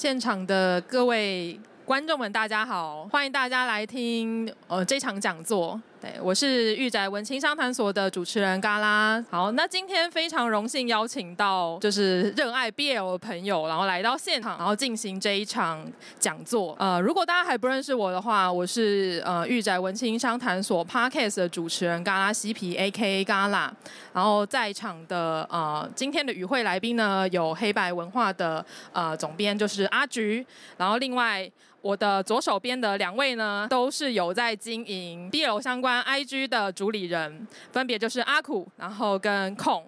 现场的各位观众们，大家好，欢迎大家来听呃这场讲座。对，我是玉宅文青商谈所的主持人嘎拉。好，那今天非常荣幸邀请到就是热爱 BL 的朋友，然后来到现场，然后进行这一场讲座。呃，如果大家还不认识我的话，我是呃玉宅文青商谈所 Podcast 的主持人嘎拉嬉皮 AKA 嘎拉。然后在场的呃今天的与会来宾呢，有黑白文化的呃总编就是阿菊，然后另外。我的左手边的两位呢，都是有在经营 BL 相关 IG 的主理人，分别就是阿苦，然后跟控。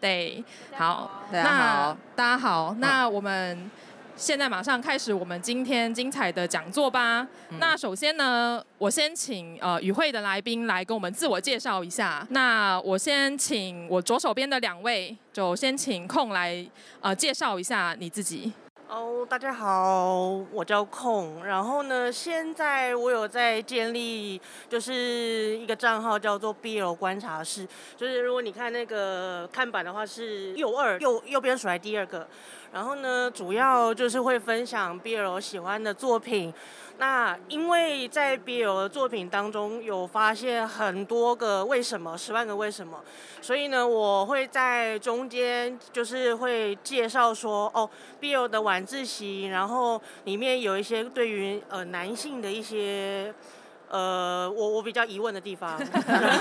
对，好，大家好，大家好，那我们现在马上开始我们今天精彩的讲座吧。嗯、那首先呢，我先请呃与会的来宾来跟我们自我介绍一下。那我先请我左手边的两位，就先请控来呃介绍一下你自己。哦大家好，我叫控。然后呢，现在我有在建立，就是一个账号叫做 BL 观察室。就是如果你看那个看板的话，是右二右右边数来第二个。然后呢，主要就是会分享 BL 喜欢的作品。那因为在 BL 的作品当中有发现很多个为什么，十万个为什么，所以呢，我会在中间就是会介绍说，哦，BL 的晚自习，然后里面有一些对于呃男性的一些。呃，我我比较疑问的地方，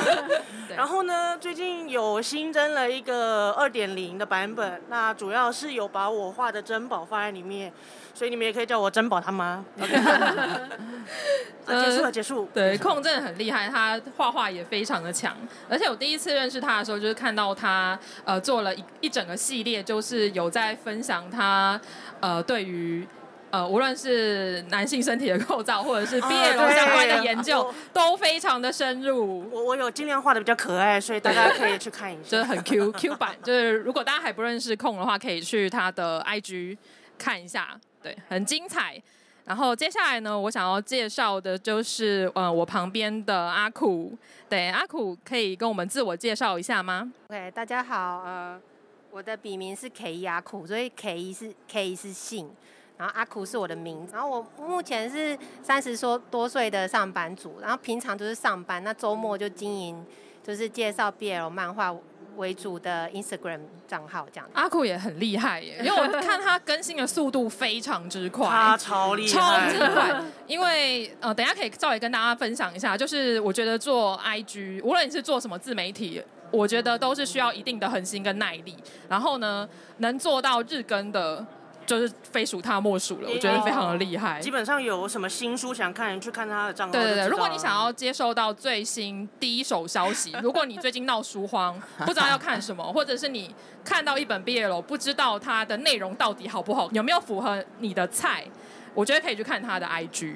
然后呢，最近有新增了一个二点零的版本，那主要是有把我画的珍宝放在里面，所以你们也可以叫我珍宝他妈。结束了，结束。对，控真的很厉害，他画画也非常的强，而且我第一次认识他的时候，就是看到他呃做了一一整个系列，就是有在分享他呃对于。呃，无论是男性身体的构造，或者是 BL 相关的研究，啊、都非常的深入。我我有尽量画的比较可爱，所以大家可以去看一下。就是很 Q Q 版，就是如果大家还不认识控的话，可以去他的 IG 看一下，对，很精彩。然后接下来呢，我想要介绍的就是呃，我旁边的阿苦，对，阿苦可以跟我们自我介绍一下吗？OK，大家好，呃，我的笔名是 K 阿苦，所以 K 是 K 是姓。然后阿酷是我的名字，然后我目前是三十多多岁的上班族，然后平常就是上班，那周末就经营就是介绍 BL 漫画为主的 Instagram 账号这样。阿酷也很厉害耶，因为我看他更新的速度非常之快，他超厉害，超级快。因为呃，等下可以稍微跟大家分享一下，就是我觉得做 IG，无论你是做什么自媒体，我觉得都是需要一定的恒心跟耐力，然后呢，能做到日更的。就是非属他莫属了，我觉得非常的厉害。基本上有什么新书想看，你去看他的账号。对对对，如果你想要接受到最新第一手消息，如果你最近闹书荒，不知道要看什么，或者是你看到一本 BL 不知道它的内容到底好不好，有没有符合你的菜，我觉得可以去看他的 IG。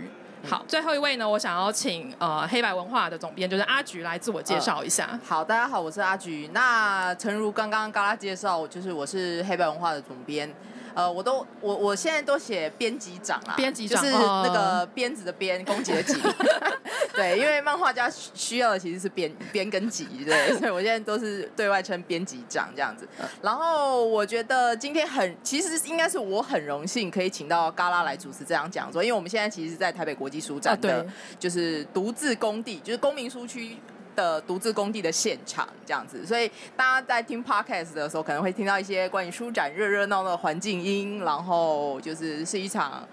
好，最后一位呢，我想要请呃黑白文化的总编就是阿菊来自我介绍一下。呃。好，大家好，我是阿菊。那诚如刚刚嘎拉介绍，就是我是黑白文化的总编。呃，我都我我现在都写编辑长啊，编辑长就是那个鞭子的鞭，攻击 的击。对，因为漫画家需要的其实是编编跟辑，对，所以我现在都是对外称编辑长这样子。然后我觉得今天很，其实应该是我很荣幸可以请到嘎拉来主持这样讲座，因为我们现在其实是在台北国际书展的，就是独自工地，就是公民书区。的独自工地的现场这样子，所以大家在听 podcast 的时候，可能会听到一些关于舒展热热闹闹的环境音，然后就是是一场，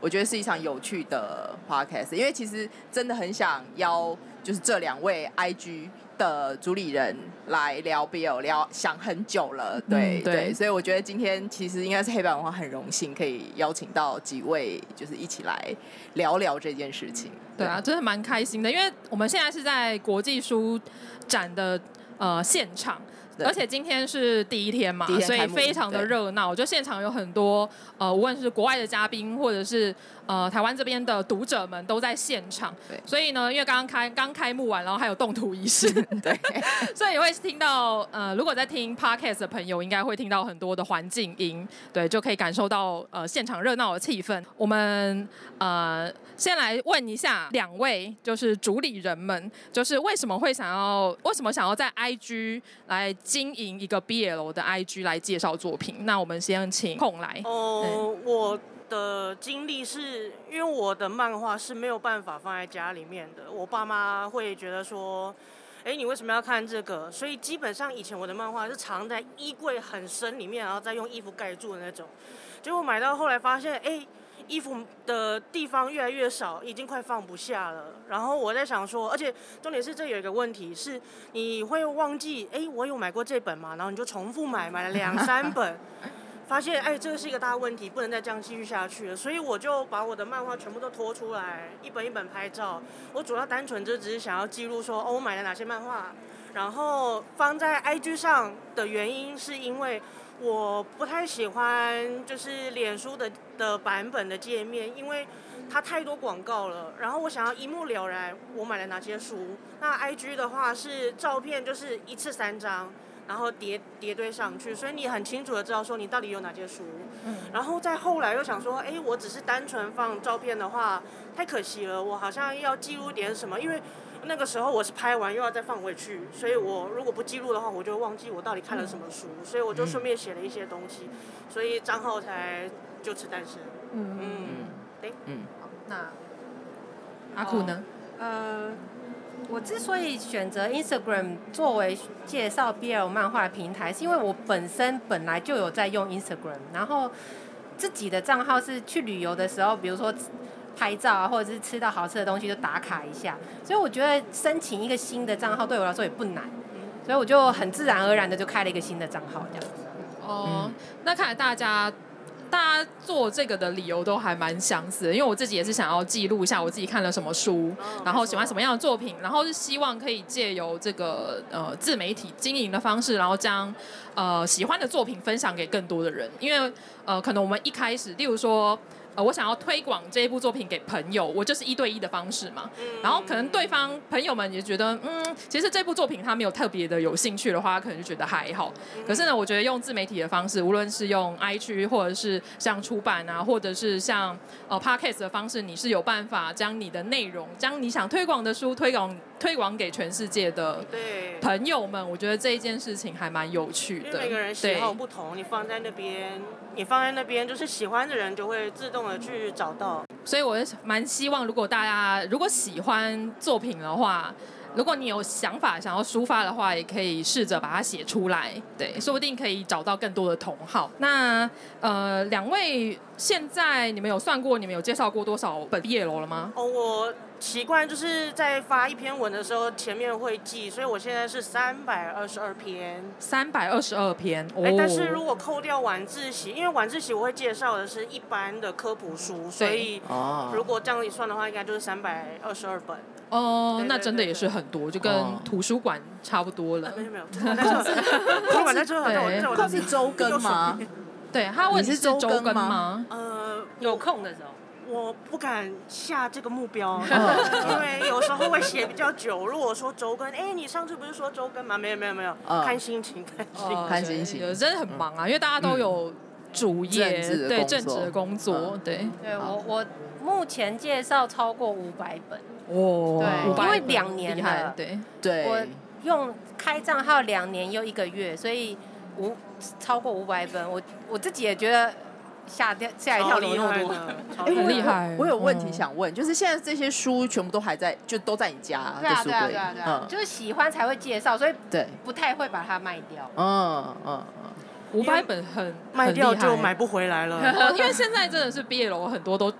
我觉得是一场有趣的 podcast，因为其实真的很想邀，就是这两位 IG 的主理人来聊 BL，聊想很久了，对、嗯、对，对，所以我觉得今天其实应该是黑板文化很荣幸可以邀请到几位，就是一起来聊聊这件事情。对啊，真的蛮开心的，因为我们现在是在国际书展的呃现场。而且今天是第一天嘛，天所以非常的热闹。对就现场有很多呃，无论是国外的嘉宾，或者是呃台湾这边的读者们都在现场。对所以呢，因为刚刚开刚开幕完，然后还有动图仪式，对，所以也会听到呃，如果在听 podcast 的朋友，应该会听到很多的环境音，对，就可以感受到呃现场热闹的气氛。我们呃先来问一下两位，就是主理人们，就是为什么会想要为什么想要在 IG 来。经营一个 BL 的 IG 来介绍作品？那我们先请空来。哦，我的经历是因为我的漫画是没有办法放在家里面的，我爸妈会觉得说，哎，你为什么要看这个？所以基本上以前我的漫画是藏在衣柜很深里面，然后再用衣服盖住的那种。结果买到后来发现，哎。衣服的地方越来越少，已经快放不下了。然后我在想说，而且重点是这有一个问题是，你会忘记，哎，我有买过这本嘛？然后你就重复买，买了两三本，发现，哎，这个是一个大问题，不能再这样继续下去了。所以我就把我的漫画全部都拖出来，一本一本拍照。我主要单纯就只是想要记录说，哦，我买了哪些漫画，然后放在 IG 上的原因是因为。我不太喜欢就是脸书的的版本的界面，因为它太多广告了。然后我想要一目了然，我买了哪些书。那 IG 的话是照片，就是一次三张，然后叠叠堆上去，所以你很清楚的知道说你到底有哪些书。嗯。然后再后来又想说，哎，我只是单纯放照片的话，太可惜了。我好像要记录点什么，因为。那个时候我是拍完又要再放回去，所以我如果不记录的话，我就忘记我到底看了什么书，嗯、所以我就顺便写了一些东西，所以账号才就此诞生。嗯嗯，对，嗯，好，那阿酷呢？呃，我之所以选择 Instagram 作为介绍 BL 漫画的平台，是因为我本身本来就有在用 Instagram，然后自己的账号是去旅游的时候，比如说。拍照啊，或者是吃到好吃的东西就打卡一下，所以我觉得申请一个新的账号对我来说也不难，所以我就很自然而然的就开了一个新的账号这样子。哦，那看来大家大家做这个的理由都还蛮相似的，因为我自己也是想要记录一下我自己看了什么书，然后喜欢什么样的作品，然后是希望可以借由这个呃自媒体经营的方式，然后将呃喜欢的作品分享给更多的人，因为呃可能我们一开始，例如说。呃，我想要推广这一部作品给朋友，我就是一对一的方式嘛。嗯、然后可能对方朋友们也觉得，嗯，其实这部作品他没有特别的有兴趣的话，可能就觉得还好。嗯、可是呢，我觉得用自媒体的方式，无论是用 IG 或者是像出版啊，或者是像呃 Podcast 的方式，你是有办法将你的内容，将你想推广的书推广推广给全世界的朋友们。我觉得这一件事情还蛮有趣的。每个人喜好不同，你放在那边，你放在那边，就是喜欢的人就会自动的。去找到，所以我蛮希望，如果大家如果喜欢作品的话，如果你有想法想要抒发的话，也可以试着把它写出来，对，说不定可以找到更多的同好。那呃，两位现在你们有算过，你们有介绍过多少本毕业楼了吗？哦，我。习惯就是在发一篇文的时候，前面会记，所以我现在是三百二十二篇。三百二十二篇，哦。哎，但是如果扣掉晚自习，因为晚自习我会介绍的是一般的科普书，所以如果这样一算的话，应该就是三百二十二本。哦，那真的也是很多，就跟图书馆差不多了。没有没有，图书馆在这，对，它是周更吗？对，他问是周更吗？呃，有空的时候。我不敢下这个目标，因为有时候会写比较久。如果说周更，哎，你上次不是说周更吗？没有没有没有，看心情看心情。看心情，真的很忙啊，因为大家都有主业，对正职的工作，对。对我我目前介绍超过五百本，哇，对，因为两年了，对。对，我用开账号两年又一个月，所以五超过五百本，我我自己也觉得。吓掉吓一跳，厉害的，很厉害。我有问题想问，就是现在这些书全部都还在，就都在你家的书柜，嗯，就是喜欢才会介绍，所以对，不太会把它卖掉。嗯嗯嗯，五百本很卖掉就买不回来了，因为现在真的是 BL 很多都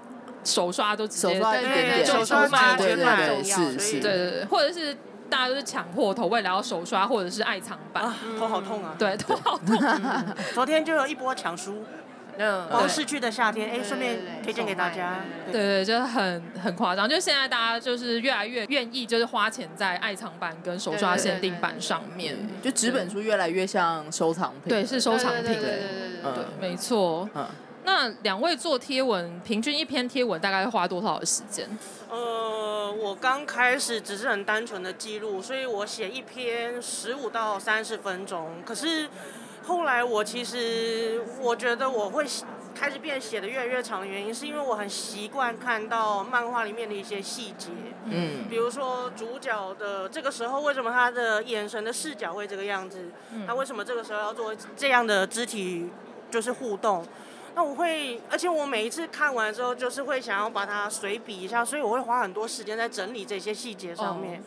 手刷都直接对对手刷买对对对是是，对对对，或者是大家都是抢破头，为了要手刷或者是爱藏版，头好痛啊，对头好痛。昨天就有一波抢书。嗯，王逝去的夏天，哎，顺便推荐给大家。对对，就是很很夸张，就现在大家就是越来越愿意，就是花钱在爱藏版跟手刷限定版上面，就纸本书越来越像收藏品。对，是收藏品。对对对，没错。嗯，那两位做贴文，平均一篇贴文大概花多少的时间？呃，我刚开始只是很单纯的记录，所以我写一篇十五到三十分钟，可是。后来我其实我觉得我会开始变写的越来越长的原因，是因为我很习惯看到漫画里面的一些细节。嗯，比如说主角的这个时候，为什么他的眼神的视角会这个样子？嗯他为什么这个时候要做这样的肢体就是互动？那我会，而且我每一次看完之后，就是会想要把它随笔一下，所以我会花很多时间在整理这些细节上面。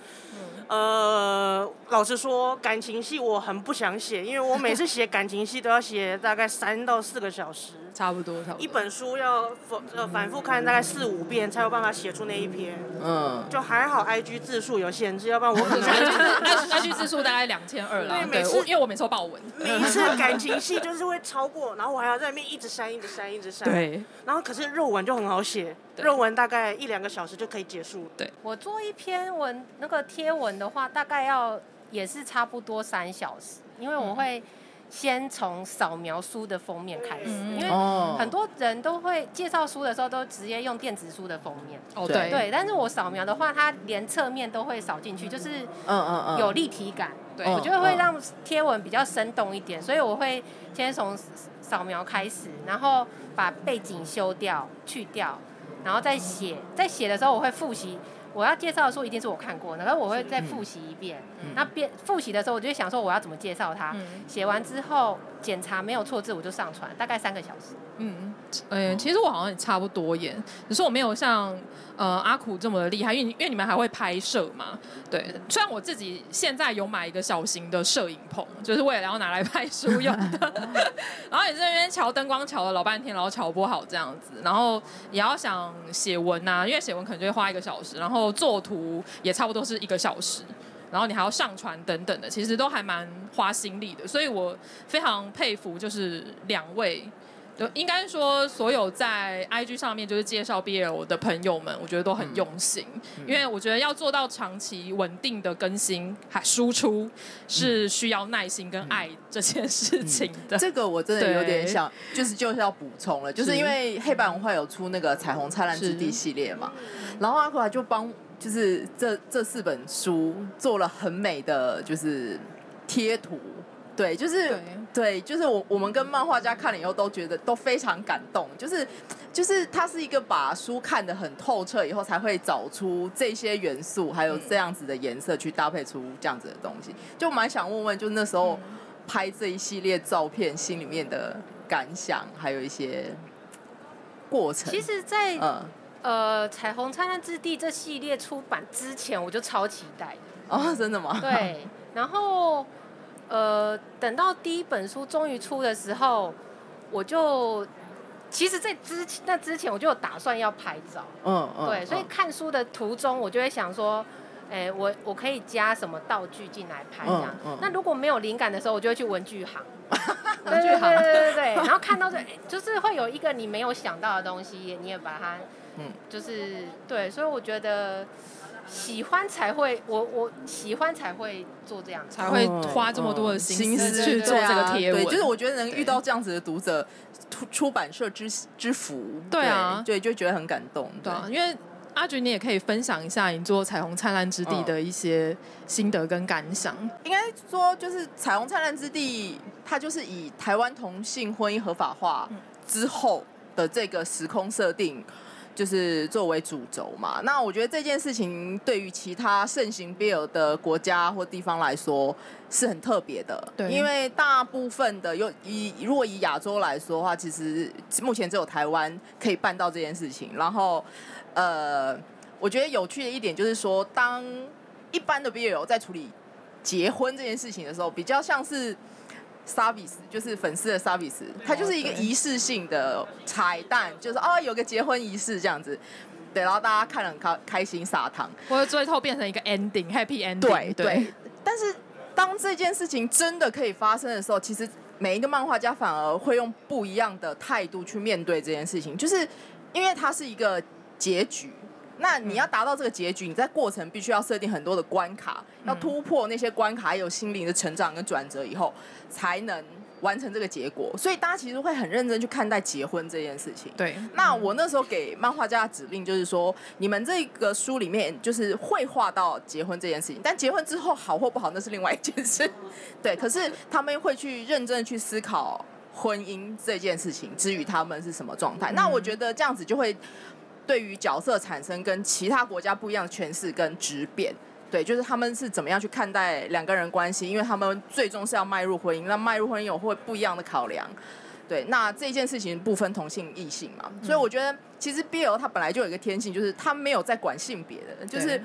Oh. 呃，老实说，感情戏我很不想写，因为我每次写感情戏都要写大概三到四个小时。差不多，差不多。一本书要反呃反复看大概四五遍，才有办法写出那一篇。嗯。就还好，IG 字数有限制，要不然我可能 IG 字数大概两千二了。对，每次因为我每次都爆文，每一次感情戏就是会超过，然后我还要在那边一直删，一直删，一直删。对。然后可是肉文就很好写，肉文大概一两个小时就可以结束。对。我做一篇文那个贴文的话，大概要也是差不多三小时，因为我会。先从扫描书的封面开始，因为很多人都会介绍书的时候都直接用电子书的封面。哦，对对，但是我扫描的话，它连侧面都会扫进去，就是嗯嗯嗯，有立体感。对，我觉得会让贴文比较生动一点，所以我会先从扫描开始，然后把背景修掉、去掉，然后再写。在写的时候，我会复习。我要介绍的书一定是我看过的，然后我会再复习一遍。嗯、那边复习的时候，我就想说我要怎么介绍它。写、嗯、完之后检查没有错字，我就上传，大概三个小时。嗯，嗯、欸，其实我好像也差不多耶，只是我没有像呃阿苦这么厉害，因为因为你们还会拍摄嘛。对，虽然我自己现在有买一个小型的摄影棚，就是为了要拿来拍书用的，然后也是在那边调灯光调了老半天，然后调不好这样子，然后也要想写文呐、啊，因为写文可能就会花一个小时，然后做图也差不多是一个小时。然后你还要上传等等的，其实都还蛮花心力的，所以我非常佩服，就是两位，就应该说所有在 IG 上面就是介绍 BL 的朋友们，我觉得都很用心，嗯、因为我觉得要做到长期稳定的更新还输出，是需要耐心跟爱这件事情的。嗯。嗯、这个我真的有点想，就是就是要补充了，就是因为黑白文化有出那个彩虹灿烂之地系列嘛，然后阿克就帮。就是这这四本书做了很美的就是贴图，对，就是对，对，就是我我们跟漫画家看了以后都觉得都非常感动，就是就是他是一个把书看得很透彻以后才会找出这些元素，还有这样子的颜色去搭配出这样子的东西，就蛮想问问，就那时候拍这一系列照片心里面的感想，还有一些过程。其实，在嗯。呃，彩虹灿烂之地这系列出版之前，我就超期待的。哦，真的吗？对。然后，呃，等到第一本书终于出的时候，我就，其实，在之前那之前，我就有打算要拍照。嗯嗯。对，所以看书的途中，我就会想说，哎、欸，我我可以加什么道具进来拍这样。嗯嗯、那如果没有灵感的时候，我就会去文具行。文具行。对对对对对。然后看到这，就是会有一个你没有想到的东西，你也把它。嗯，就是对，所以我觉得喜欢才会，我我喜欢才会做这样，才会花这么多的心思去做这个贴文。对，就是我觉得能遇到这样子的读者，出出版社之之福。对啊，对，就觉得很感动。对啊，因为阿菊，你也可以分享一下你做《彩虹灿烂之地》的一些心得跟感想。应该说，就是《彩虹灿烂之地》，它就是以台湾同性婚姻合法化之后的这个时空设定。就是作为主轴嘛，那我觉得这件事情对于其他盛行 Bill 的国家或地方来说是很特别的，对，因为大部分的又以如果以亚洲来说的话，其实目前只有台湾可以办到这件事情。然后，呃，我觉得有趣的一点就是说，当一般的 Bill 在处理结婚这件事情的时候，比较像是。Service 就是粉丝的 service，它就是一个仪式性的彩蛋，就是哦有个结婚仪式这样子，对，然后大家看了很开开心撒糖，或者最后变成一个 ending，happy ending。对对。对但是当这件事情真的可以发生的时候，其实每一个漫画家反而会用不一样的态度去面对这件事情，就是因为它是一个结局。那你要达到这个结局，你在过程必须要设定很多的关卡，要突破那些关卡，还有心灵的成长跟转折以后，才能完成这个结果。所以大家其实会很认真去看待结婚这件事情。对。那我那时候给漫画家的指令就是说，你们这个书里面就是会画到结婚这件事情，但结婚之后好或不好那是另外一件事。对。可是他们会去认真去思考婚姻这件事情，至于他们是什么状态。嗯、那我觉得这样子就会对于角色产生跟其他国家不一样的诠释跟质变。对，就是他们是怎么样去看待两个人关系，因为他们最终是要迈入婚姻，那迈入婚姻有会不一样的考量。对，那这件事情不分同性异性嘛，所以我觉得其实 BL 它本来就有一个天性，就是他没有在管性别的，就是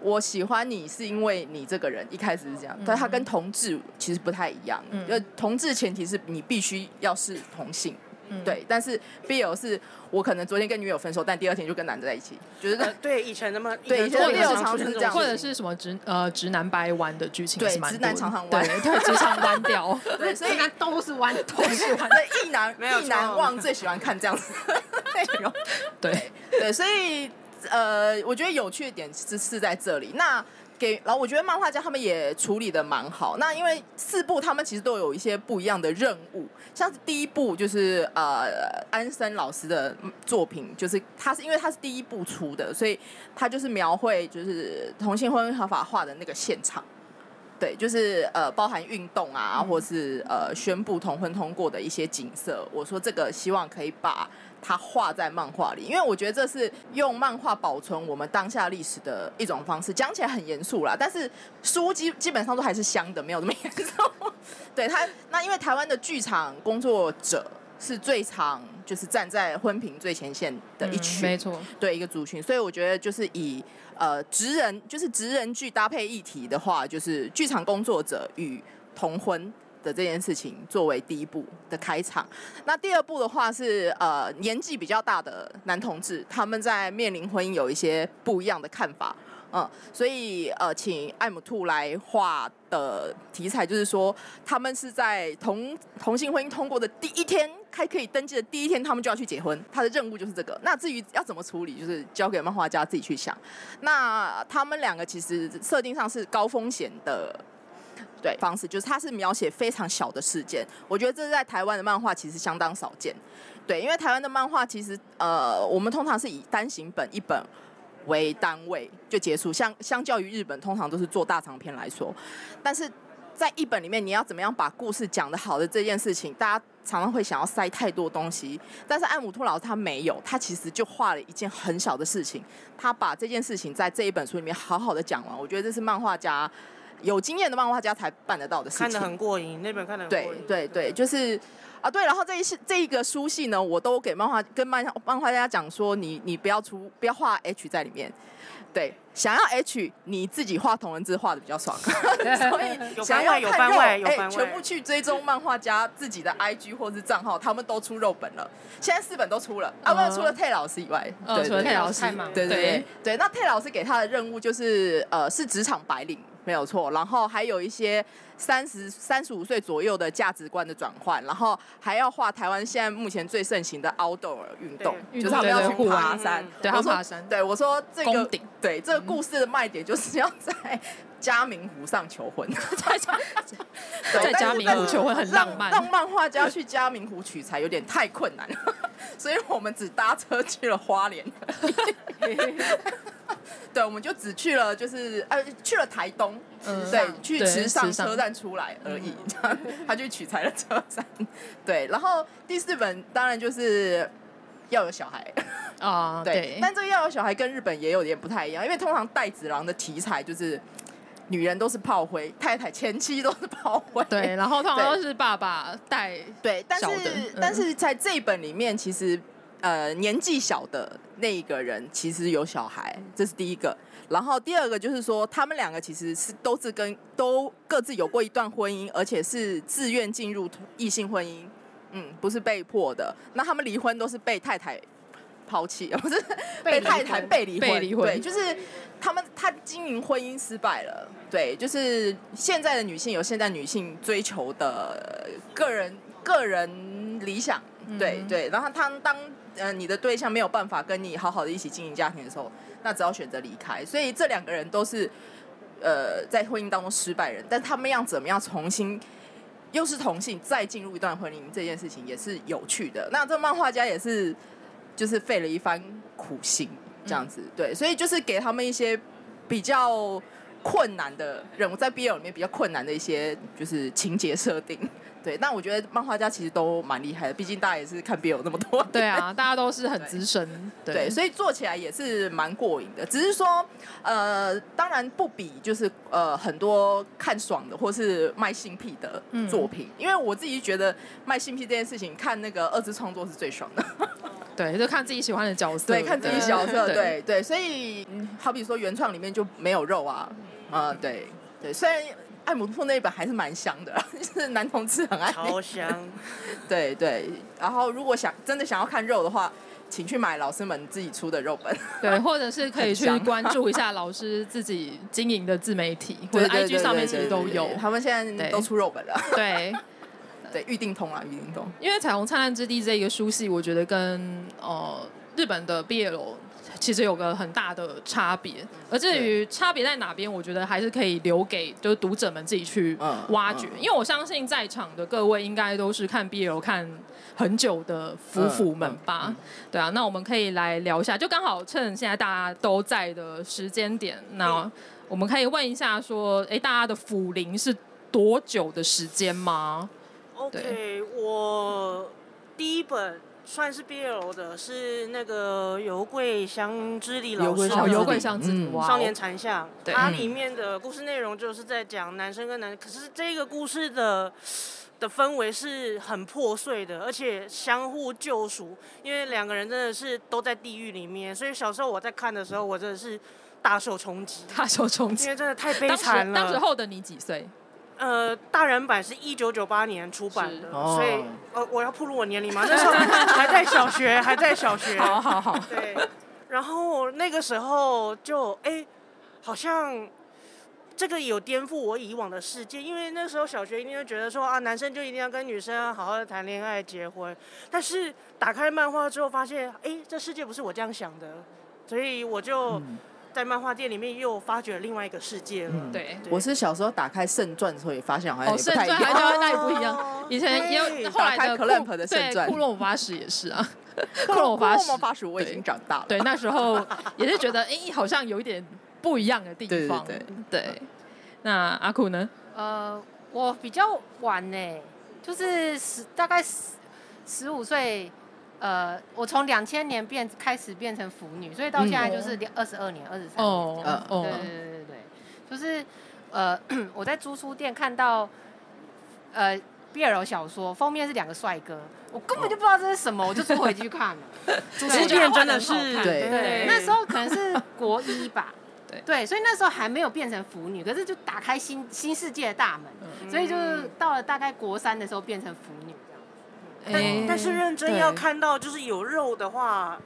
我喜欢你是因为你这个人一开始是这样，但他跟同志其实不太一样，因为同志前提是你必须要是同性。嗯、对，但是 BL 是我可能昨天跟女友分手，但第二天就跟男的在一起，就是、呃、对以前那么对以前 BL 常常是这样，或者是什么直呃直男掰弯的剧情，对直男常常弯，对对直肠弯掉，对所以直男都是弯，都是弯。对，一男一男忘最喜欢看这样子内容，对。对，所以呃，我觉得有趣的点是是在这里。那。给，然后我觉得漫画家他们也处理的蛮好。那因为四部他们其实都有一些不一样的任务，像是第一部就是呃安森老师的作品，就是他是因为他是第一部出的，所以他就是描绘就是同性婚姻合法化的那个现场。对，就是呃包含运动啊，或是呃宣布同婚通过的一些景色。我说这个希望可以把。他画在漫画里，因为我觉得这是用漫画保存我们当下历史的一种方式。讲起来很严肃啦，但是书基基本上都还是香的，没有这么严肃。对他，那因为台湾的剧场工作者是最常就是站在婚平最前线的一群，嗯、没错，对一个族群，所以我觉得就是以呃职人就是职人剧搭配议题的话，就是剧场工作者与同婚。的这件事情作为第一部的开场，那第二部的话是呃年纪比较大的男同志，他们在面临婚姻有一些不一样的看法，嗯，所以呃请艾姆兔来画的题材就是说，他们是在同同性婚姻通过的第一天，还可以登记的第一天，他们就要去结婚，他的任务就是这个。那至于要怎么处理，就是交给漫画家自己去想。那他们两个其实设定上是高风险的。对，方式就是它是描写非常小的事件，我觉得这是在台湾的漫画其实相当少见。对，因为台湾的漫画其实呃，我们通常是以单行本一本为单位就结束，相相较于日本，通常都是做大长篇来说。但是在一本里面，你要怎么样把故事讲得好的这件事情，大家常常会想要塞太多东西。但是艾姆兔老师他没有，他其实就画了一件很小的事情，他把这件事情在这一本书里面好好的讲完。我觉得这是漫画家。有经验的漫画家才办得到的事情，看得很过瘾，那本看得很过瘾。对对对，就是啊，对。然后这一系这一个书系呢，我都给漫画跟漫漫画家讲说，你你不要出不要画 H 在里面。对，想要 H，你自己画同人字画的比较爽。所以想要有番外，有番外，哎，全部去追踪漫画家自己的 IG 或是账号，他们都出肉本了。现在四本都出了，啊，不，除了 Tay 老师以外，对，除了 Tay 老师，对对对对。那 Tay 老师给他的任务就是呃，是职场白领。没有错，然后还有一些三十三十五岁左右的价值观的转换，然后还要画台湾现在目前最盛行的 outdoor 运动，就是他们要去爬山，对，他爬山。对，我说这个，对，这个故事的卖点就是要在嘉明湖上求婚，在 在嘉明湖求婚很浪漫，让漫画家去嘉明湖取材有点太困难了，所以我们只搭车去了花莲。对，我们就只去了，就是呃，去了台东，嗯，对，去池上车站出来而已。这样，他就取材了车站。对，然后第四本当然就是要有小孩啊，对。但这个要有小孩跟日本也有点不太一样，因为通常带子郎的题材就是女人都是炮灰，太太前妻都是炮灰，对。然后通常都是爸爸带，对。但是但是在这一本里面，其实。呃，年纪小的那一个人其实有小孩，这是第一个。然后第二个就是说，他们两个其实是都是跟都各自有过一段婚姻，而且是自愿进入异性婚姻，嗯，不是被迫的。那他们离婚都是被太太抛弃，不是被太太被离婚，离婚，对，就是他们他经营婚姻失败了。对，就是现在的女性有现在女性追求的个人个人理想，对对。然后他当。呃，你的对象没有办法跟你好好的一起经营家庭的时候，那只要选择离开。所以这两个人都是呃在婚姻当中失败人，但他们要怎么样重新又是同性再进入一段婚姻这件事情也是有趣的。那这漫画家也是就是费了一番苦心这样子，对，所以就是给他们一些比较困难的人物，在 BL 里面比较困难的一些就是情节设定。对，但我觉得漫画家其实都蛮厉害的，毕竟大家也是看 BL 那么多。对啊，大家都是很资深对所以做起来也是蛮过瘾的。只是说，呃，当然不比就是呃很多看爽的或是卖性癖的作品，嗯，因为我自己觉得卖性癖这件事情，看那个二次创作是最爽的。对，就看自己喜欢的角色，对，看自己角色，对对，对，所以好比说原创里面就没有肉啊，啊，对对，虽然。爱姆兔那一本还是蛮香的，就是男同志很爱。超香。对对，然后如果想真的想要看肉的话，请去买老师们自己出的肉本。对，或者是可以去关注一下老师自己经营的自媒体，或者 IG 上面其实都有。他们现在都出肉本了。对对，预定通啊，预定通。因为《彩虹灿烂之地》这一个书系，我觉得跟呃日本的 BL。其实有个很大的差别，而至于差别在哪边，我觉得还是可以留给就是读者们自己去挖掘。因为我相信在场的各位应该都是看 BL 看很久的夫妇们吧？对啊，那我们可以来聊一下，就刚好趁现在大家都在的时间点，那我们可以问一下说，哎，大家的辅龄是多久的时间吗？OK，我第一本。算是 BL 的，是那个油桂香之里老师的游贵香织里少年残像，它里面的故事内容就是在讲男生跟男生，可是这个故事的的氛围是很破碎的，而且相互救赎，因为两个人真的是都在地狱里面，所以小时候我在看的时候，我真的是大受冲击，大受冲击，因为真的太悲惨了。当时候的你几岁？呃，大人版是一九九八年出版的，所以呃，我要暴露我年龄吗？那时候还在小学，还在小学。好好好。对，然后那个时候就哎，好像这个有颠覆我以往的世界，因为那时候小学一定会觉得说啊，男生就一定要跟女生好好的谈恋爱、结婚。但是打开漫画之后，发现哎，这世界不是我这样想的，所以我就。嗯在漫画店里面又发掘了另外一个世界了。嗯、对，我是小时候打开圣传的时候也发现好像也不太一样。哦，圣那也不一样。以前也有后来的 Clamp 的圣传，库洛魔法使也是啊。库洛魔法使我已经长大了。对，那时候也是觉得，哎、欸，好像有一点不一样的地方。对对，对，对。那阿库呢？呃，我比较晚呢，就是十大概十十五岁。呃，我从两千年变开始变成腐女，所以到现在就是二十二年、二十三年。哦哦，对对对对对，就是呃，我在租书店看到呃 BL 小说封面是两个帅哥，我根本就不知道这是什么，我就租回去看了。租书店真的是对。对，那时候可能是国一吧，对。对，所以那时候还没有变成腐女，可是就打开新新世界的大门，所以就是到了大概国三的时候变成腐女。但但是认真要看到就是有肉的话，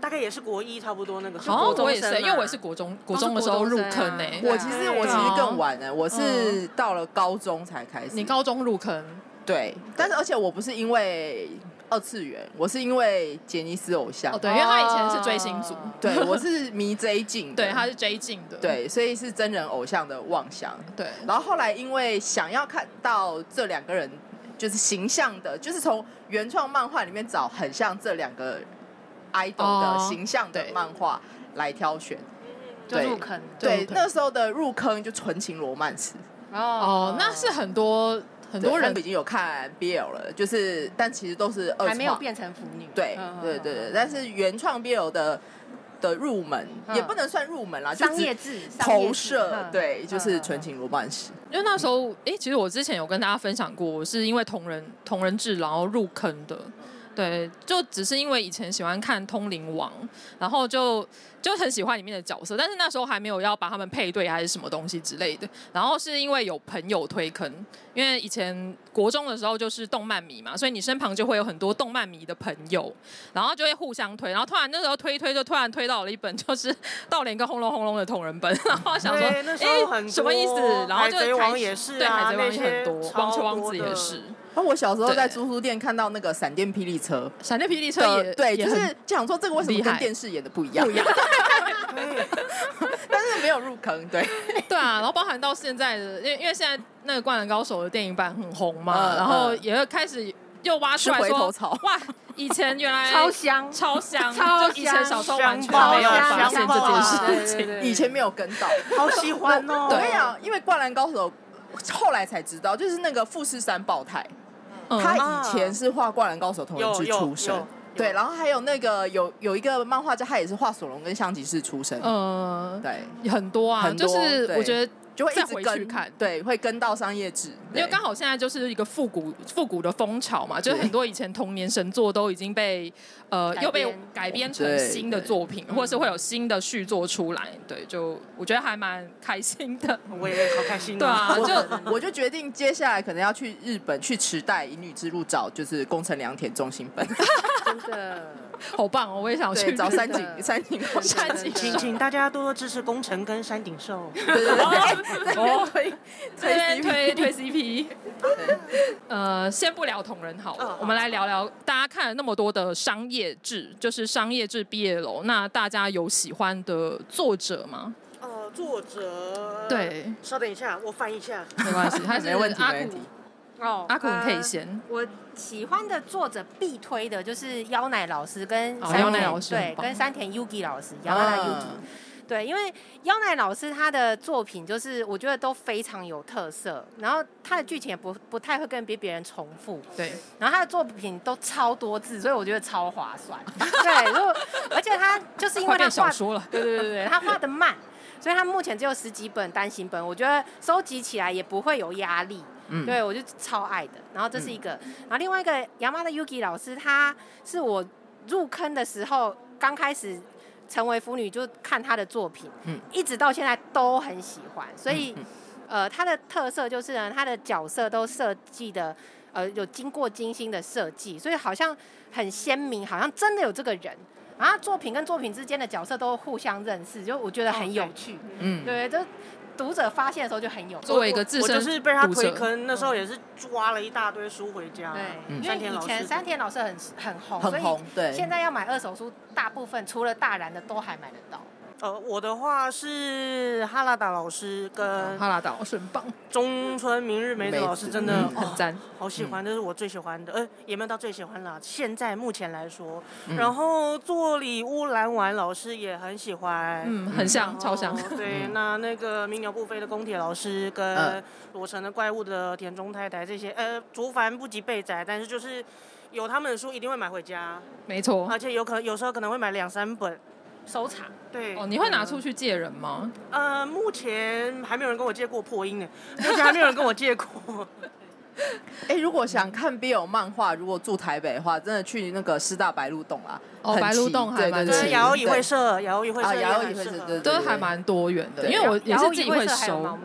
大概也是国一差不多那个时候。哦，我也是，因为我也是国中国中的时候入坑呢。我其实我其实更晚呢，我是到了高中才开始。你高中入坑？对，但是而且我不是因为二次元，我是因为杰尼斯偶像。哦，对，因为他以前是追星族。对，我是迷 J 镜，对，他是 J 镜的，对，所以是真人偶像的妄想。对，然后后来因为想要看到这两个人。就是形象的，就是从原创漫画里面找很像这两个 idol 的形象的漫画来挑选，对，入坑。对，那时候的入坑就纯情罗曼史。哦，那是很多很多人已经有看 BL 了，就是但其实都是还没有变成腐女。对对对对，但是原创 BL 的的入门也不能算入门啦，商业制投射，对，就是纯情罗曼史。因为那时候，哎、其实我之前有跟大家分享过，我是因为同人同人志然后入坑的，对，就只是因为以前喜欢看《通灵王》，然后就。就很喜欢里面的角色，但是那时候还没有要把他们配对还是什么东西之类的。然后是因为有朋友推坑，因为以前国中的时候就是动漫迷嘛，所以你身旁就会有很多动漫迷的朋友，然后就会互相推。然后突然那时候推推，就突然推到了一本就是到连个轰隆轰隆的同人本，然后想说哎、欸、什么意思？然后就海贼王也是、啊，对海贼王也很多，光球王子也是。那我小时候在租书店看到那个闪电霹雳车，闪电霹雳车也对，就是讲说这个为什么跟电视演的不一样？不一样。但是没有入坑，对 对啊，然后包含到现在的，因为因为现在那个《灌篮高手》的电影版很红嘛，然后也会开始又挖出来说回头草哇，以前原来 超香，超香，超就以前小时候完全香没有发香现这件事情。对对以前没有跟到。好喜欢哦！我跟你讲，因为《灌篮高手》后来才知道，就是那个富士山爆胎，嗯他以前是画《灌篮高手》同人志出身有。对，然后还有那个有有一个漫画家，他也是画索隆跟香吉士出身。嗯，对，很多啊，很多就是对我觉得就会一再回去直跟看对，会跟到商业志，因为刚好现在就是一个复古复古的风潮嘛，就是很多以前童年神作都已经被呃又被改编成新的作品，或者是会有新的续作出来，对，就我觉得还蛮开心的。我也好开心、哦。对啊，我就我就决定接下来可能要去日本去池袋乙女之路找就是宫城良田中心本，真的。好棒哦！我也想去，找山真井的山井工山井 请请大家多多支持工程跟山顶兽。对对对，推推推 CP 推推 CP。呃，先不聊同人好我们来聊聊大家看了那么多的商业制，就是商业制毕业楼那大家有喜欢的作者吗？呃，作者。。对，稍等一下，我翻一下。没关系，他是没问题阿古没问题。哦阿古，你可以呃先。我喜欢的作者必推的就是妖奶老师跟哦山田、老师对，跟山田 Yugi 老师，妖奶 Yugi、嗯对，因为妖乃老师他的作品就是我觉得都非常有特色，然后他的剧情也不不太会跟别别人重复，对，然后他的作品都超多字，所以我觉得超划算。对，如果而且他就是因为他快变小画，说了。对对对对，他画的慢，所以他目前只有十几本单行本，我觉得收集起来也不会有压力。嗯对，我就超爱的。然后这是一个，然后另外一个亚妈的 Yuki 老师，他是我入坑的时候刚开始成为腐女就看他的作品，嗯一直到现在都很喜欢。所以，嗯呃，他的特色就是呢，他的角色都设计的，呃，有经过精心的设计，所以好像很鲜明，好像真的有这个人。然后作品跟作品之间的角色都互相认识，就我觉得很有趣。嗯，对，就读者发现的时候就很有。作为一个资我深就是被他，推坑，那时候也是抓了一大堆书回家。对，嗯因为以前师山田老师很很红，很红，对，现在要买二手书，大部分除了大然的都还买得到。呃，我的话是哈拉达老师跟哈拉达老师很棒，中村明日美子老师，真的、很赞。好喜欢，这是我最喜欢的，呃，也没有到最喜欢啦。现在目前来说，嗯然后做礼物蓝丸老师也很喜欢，嗯，很像，超像。哦对，那那个鸣鸟不飞的宫铁老师跟嗯罗城的怪物的田中太太这些，呃，竹凡不及贝仔，但是就是有他们的书一定会买回家，没错。而且有可能有时候可能会买两三本。收藏，对，哦，你会拿出去借人吗？呃，目前还没有人跟我借过破音呢，目前还没有人跟我借过。哎，如果想看 BL 漫画，如果住台北的话，真的去那个师大白鹿洞啊，哦白鹿洞还蛮齐对对对，雅欧议会对社，雅欧议会啊社也雅欧议会社都还蛮多元的，对。因为我也是自己会收。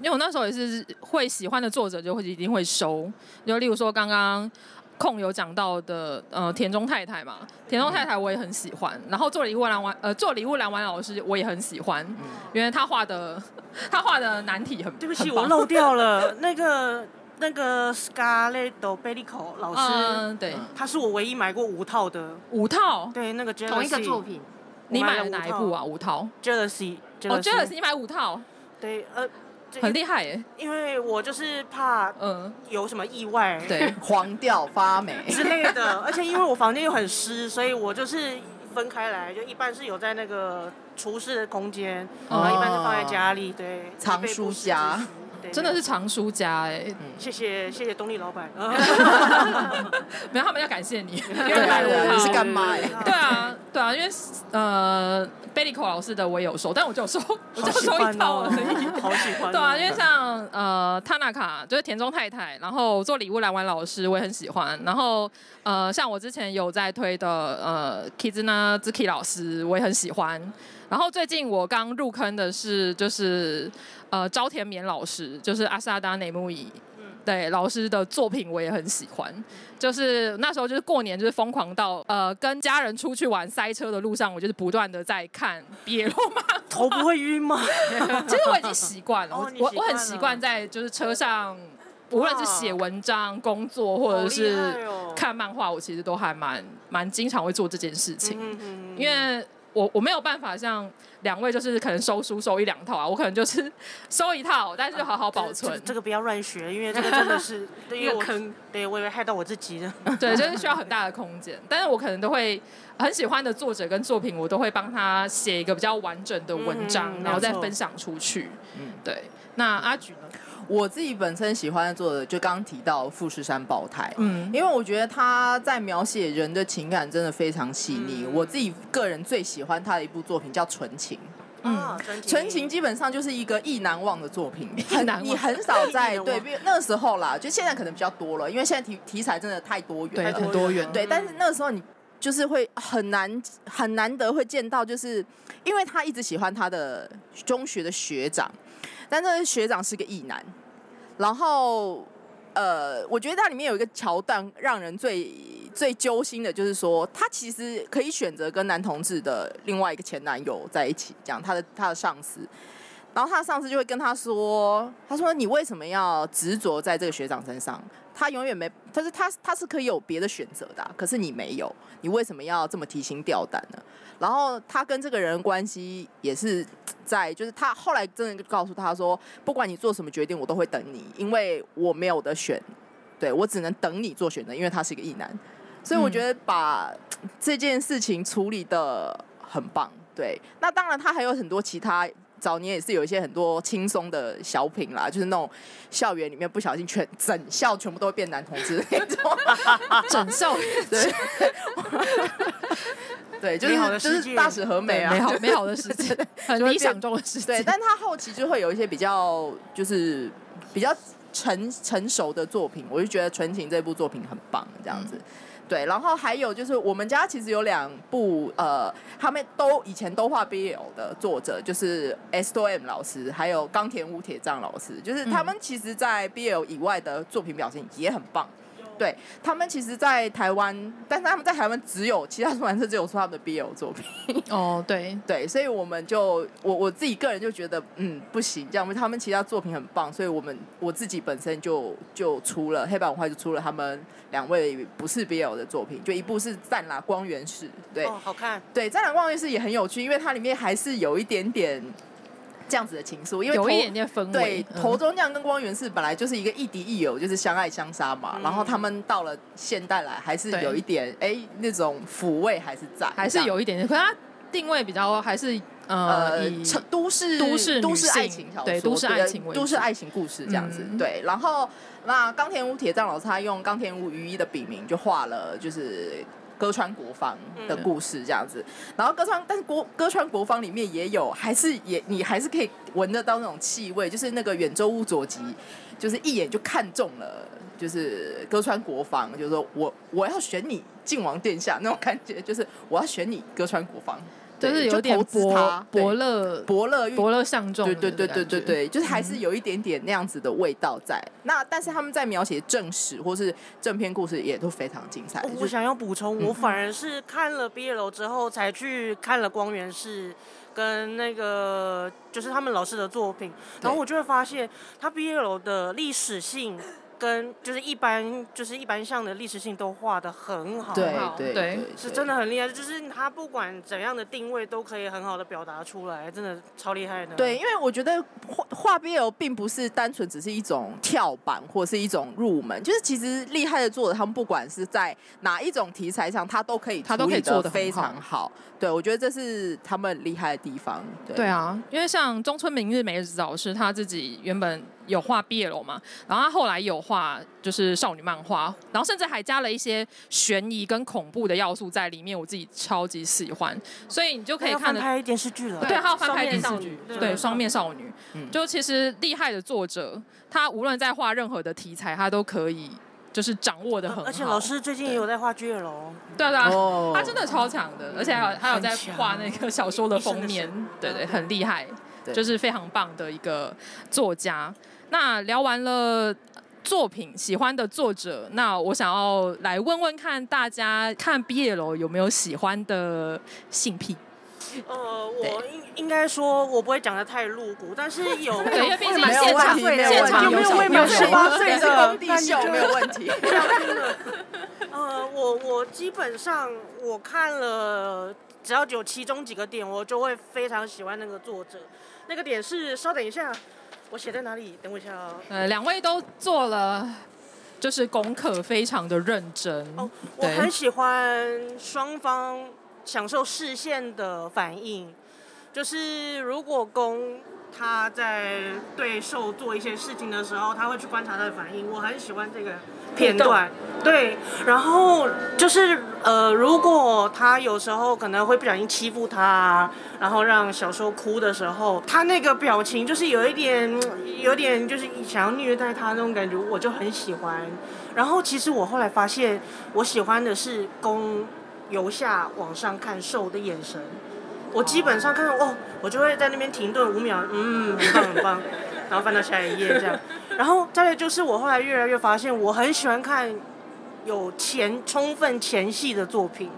因为我那时候也是会喜欢的作者，就会一定会收。就例如说刚刚控有讲到的，呃，田中太太嘛，田中太太我也很喜欢。然后做礼物蓝丸，呃，做礼物蓝丸老师我也很喜欢，因为他画的他画的难题很对不起，我漏掉了那个那个 Scarlett Bellico 老师，嗯，对，他是我唯一买过五套的。五套，对，那个 Jealousy, 同一个作品，你买了哪一部啊？五套？？Jealousy，哦，Jealous，你买五套，对，呃，这很厉害耶。因为我就是怕嗯，有什么意外，对，黄掉发霉，之类的，而且因为我房间又很湿，所以我就是分开来，就一半是有在那个厨室的空间，然后一半是放在家里，对，藏书家以备不时之需，对真的是藏书家哎，谢谢谢谢东立老板，没有他们要感谢你，你是干妈哎，对啊，对啊，因为呃，Bellico 老师的我也有收，但我就收，我就收一套而已。好喜欢哦，对啊，因为像呃，Tanaka 就是田中太太，然后做礼物来玩老师我也很喜欢，然后呃，像我之前有在推的呃，Kizuna Zuki 老师我也很喜欢，然后最近我刚入坑的是就是呃，朝田勉老师，就是阿萨达内木伊。对老师的作品我也很喜欢，就是那时候就是过年就是疯狂到呃跟家人出去玩塞车的路上，我就是不断的在看 BL 漫头不会晕吗？其实我已经习惯了，我我很习惯在就是车上，无论是写文章、工作或者是看漫画，我其实都还蛮蛮经常会做这件事情，嗯嗯嗯因为我我没有办法像两位就是可能收书收一两套啊，我可能就是 收一套，但是就好好保存。啊、这个、这个不要乱学，因为这个真的是 一个坑，对我以为害到我自己了。对，就是需要很大的空间，但是我可能都会很喜欢的作者跟作品，我都会帮他写一个比较完整的文章，嗯、然后再分享出去。嗯，对。那阿菊呢？我自己本身喜欢的作者，就刚刚提到富士山爆胎，嗯，因为我觉得他在描写人的情感真的非常细腻。嗯、我自己个人最喜欢他的一部作品叫《纯情》，嗯，纯情。基本上就是一个意难忘的作品，很你很少在 对那个时候啦，就现在可能比较多了，因为现在题题材真的太多元了，对，很多元，对，但是那个时候你就是会很难很难得会见到，就是因为他一直喜欢他的中学的学长。但这学长是个异男，然后，呃，我觉得它里面有一个桥段让人最最揪心的，就是说他其实可以选择跟男同志的另外一个前男友在一起，讲他的他的上司，然后他的上司就会跟他说，他说你为什么要执着在这个学长身上？他永远没，他是他他是可以有别的选择的，可是你没有，你为什么要这么提心吊胆呢？然后他跟这个人关系也是 在，就是他后来真的就告诉他说，不管你做什么决定，我都会等你，因为我没有得选，对，我只能等你做选择，因为他是一个异男，所以我觉得把 这件事情处理的很棒，对。那当然他还有很多其他，早年也是有一些很多轻松的小品啦，就是那种校园里面不小心全整校全部都会变男同志的那种，整校对。对，就是就是大使和美啊，美好 美好的世界，很理想中的世界。对，但他后期就会有一些比较，就是比较成成熟的作品，我就觉得《纯情》这部作品很棒，这样子。嗯、对，然后还有就是我们家其实有两部，呃，他们都以前都画 BL 的作者，就是 S o M 老师，还有冈田武铁藏老师，就是他们其实，在 BL 以外的作品表现也很棒。对他们，其实，在台湾，但是他们在台湾只有其他出版社只有出他们的 BL 作品。哦，对 对，所以我们就我我自己个人就觉得，嗯，不行，这样他们其他作品很棒，所以我们我自己本身就就出了黑板文化，就出了他们两位不是 BL 的作品，就一部是《湛蓝光源氏》，对，哦，好看，对，《湛蓝光源氏》也很有趣，因为它里面还是有一点点。这样子的情愫，因为有一点点氛围。对，头中将跟光源氏本来就是一个亦敌亦友，就是相爱相杀嘛。嗯、然后他们到了现代来，还是有一点哎、欸、那种抚慰还是在，还是有一点点。可是他定位比较还是呃，都市都市都市爱情小说，对都市爱情为都市爱情故事这样子。嗯、对，然后那冈田屋铁藏老师他用冈田武羽衣的笔名就画了，就是。歌川国芳的故事这样子，然后歌川，但是歌歌川国芳里面也有，还是也你还是可以闻得到那种气味，就是那个远州屋佐吉，就是一眼就看中了，就是歌川国芳，就是说我我要选你靖王殿下那种感觉，就是我要选你歌川国芳。就是有点伯伯乐伯乐伯乐相中，对对对对对对，就是还是有一点点那样子的味道在。嗯、那但是他们在描写正史或是正篇故事也都非常精彩。我想要补充，嗯、我反而是看了毕业楼之后才去看了光源氏跟那个就是他们老师的作品，然后我就会发现他毕业楼的历史性。跟就是一般就是一般像的历史性都画的很好，对对对，是真的很厉害。就是他不管怎样的定位都可以很好的表达出来，真的超厉害的。对，因为我觉得画画 BL 并不是单纯只是一种跳板或是一种入门，就是其实厉害的作者他们不管是在哪一种题材上，他都可以他都可以做的非常好。对，我觉得这是他们厉害的地方。对，对啊，因为像中村明日美子老师他自己原本。有画 BL 嘛，然后他后来有画就是少女漫画，然后甚至还加了一些悬疑跟恐怖的要素在里面，我自己超级喜欢，所以你就可以看。拍电视剧了。对，他要翻拍电视剧，对，双面少女。嗯，就其实厉害的作者，他无论在画任何的题材，他都可以就是掌握的很好。而且老师最近也有在画 GL。对对啊，他真的超强的，而且还有还有在画那个小说的封面，对对，很厉害，就是非常棒的一个作家。那聊完了作品，喜欢的作者，那我想要来问问看大家看 BL 有没有喜欢的性癖？呃，我应应该说，我不会讲的太露骨，但是有，对，因为毕竟现场现场有没有没有十八岁的，工地秀没有问题。呃，我我基本上我看了，只要有其中几个点，我就会非常喜欢那个作者。那个点是，稍等一下，我写在哪里？等我一下哦。呃，两位都做了，就是功课非常的认真。哦，我很喜欢双方享受视线的反应，就是如果攻。他在对受做一些事情的时候，他会去观察他的反应。我很喜欢这个片段，对。然后就是呃，如果他有时候可能会不小心欺负他，然后让小时候哭的时候，他那个表情就是有一点，有点就是想要虐待他那种感觉，我就很喜欢。然后其实我后来发现，我喜欢的是攻由下往上看受的眼神。我基本上看到哦，我就会在那边停顿五秒，嗯，很棒很棒，然后翻到下一页这样。然后再来就是我后来越来越发现，我很喜欢看有前充分前戏的作品，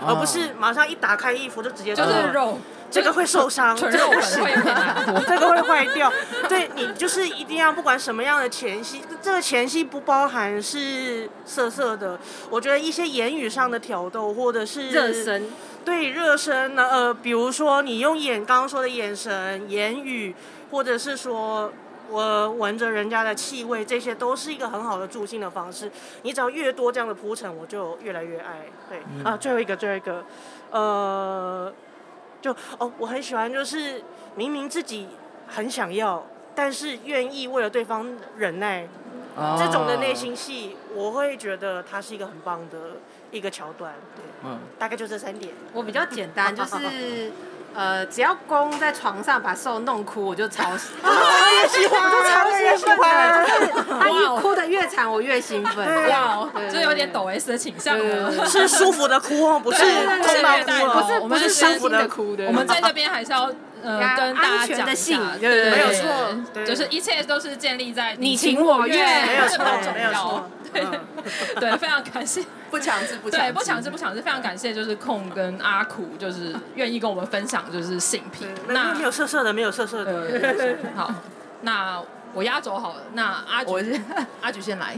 而不是马上一打开衣服就直接就是肉，这个会受伤，这个不行，这个会坏掉。对，你就是一定要不管什么样的前戏，这个前戏不包含是色色的，我觉得一些言语上的挑逗或者是热身。对热身呢，呃，比如说你用眼刚刚说的眼神、言语，或者是说我闻着人家的气味，这些都是一个很好的助兴的方式。你只要越多这样的铺陈，我就越来越爱。对，嗯、啊，最后一个，最后一个，呃，就哦，我很喜欢，就是明明自己很想要，但是愿意为了对方忍耐，哦、这种的内心戏，我会觉得它是一个很棒的。一个桥段，对，嗯，大概就这三点。我比较简单，就是，呃，只要公在床上把兽弄哭，我就超喜 欢。我也喜欢，我超也喜欢。就是他一哭的越惨，我越兴奋。哇，就有点抖 S 的倾向了。是舒服的哭哦，不是痛到哭，不是不是舒服的哭的。我们在那边还是要呃跟大家讲一下，对对，没有错，就是一切都是建立在你情我愿，没有错，没有错。对，非常感谢，不强制，不强制，对，不强制，不强制，非常感谢，就是控跟阿苦，就是愿意跟我们分享，就是性癖。那没有色色的，没有色色的。好，那我压轴好了。那阿菊，我 阿菊先来。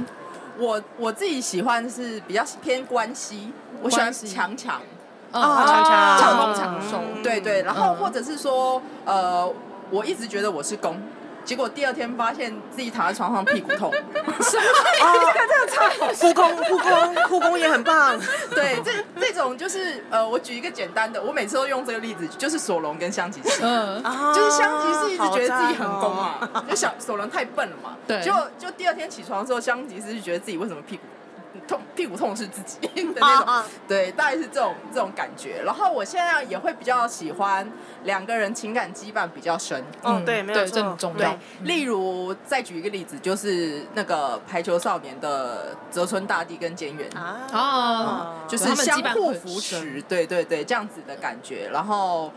我我自己喜欢是比较偏关系，我喜欢强强，嗯，强强，强攻强受，对对。然后或者是说，呃，我一直觉得我是攻。结果第二天发现自己躺在床上屁股痛，是吗？哦，这个这个超 护工护工护工也很棒。对，这这种就是呃，我举一个简单的，我每次都用这个例子，就是索隆跟香吉士，嗯，就是香吉士一直觉得自己很攻啊，就小索隆太笨了嘛，对，就就第二天起床之后，香吉士就觉得自己为什么屁股。痛屁股痛是自己的那种，对，大概是这种这种感觉。然后我现在也会比较喜欢两个人情感羁绊比较深。嗯，对，没有这很重要。例如，再举一个例子，就是那个排球少年的泽村大地跟菅原啊，哦，就是相互扶持，对对对，这样子的感觉。然后。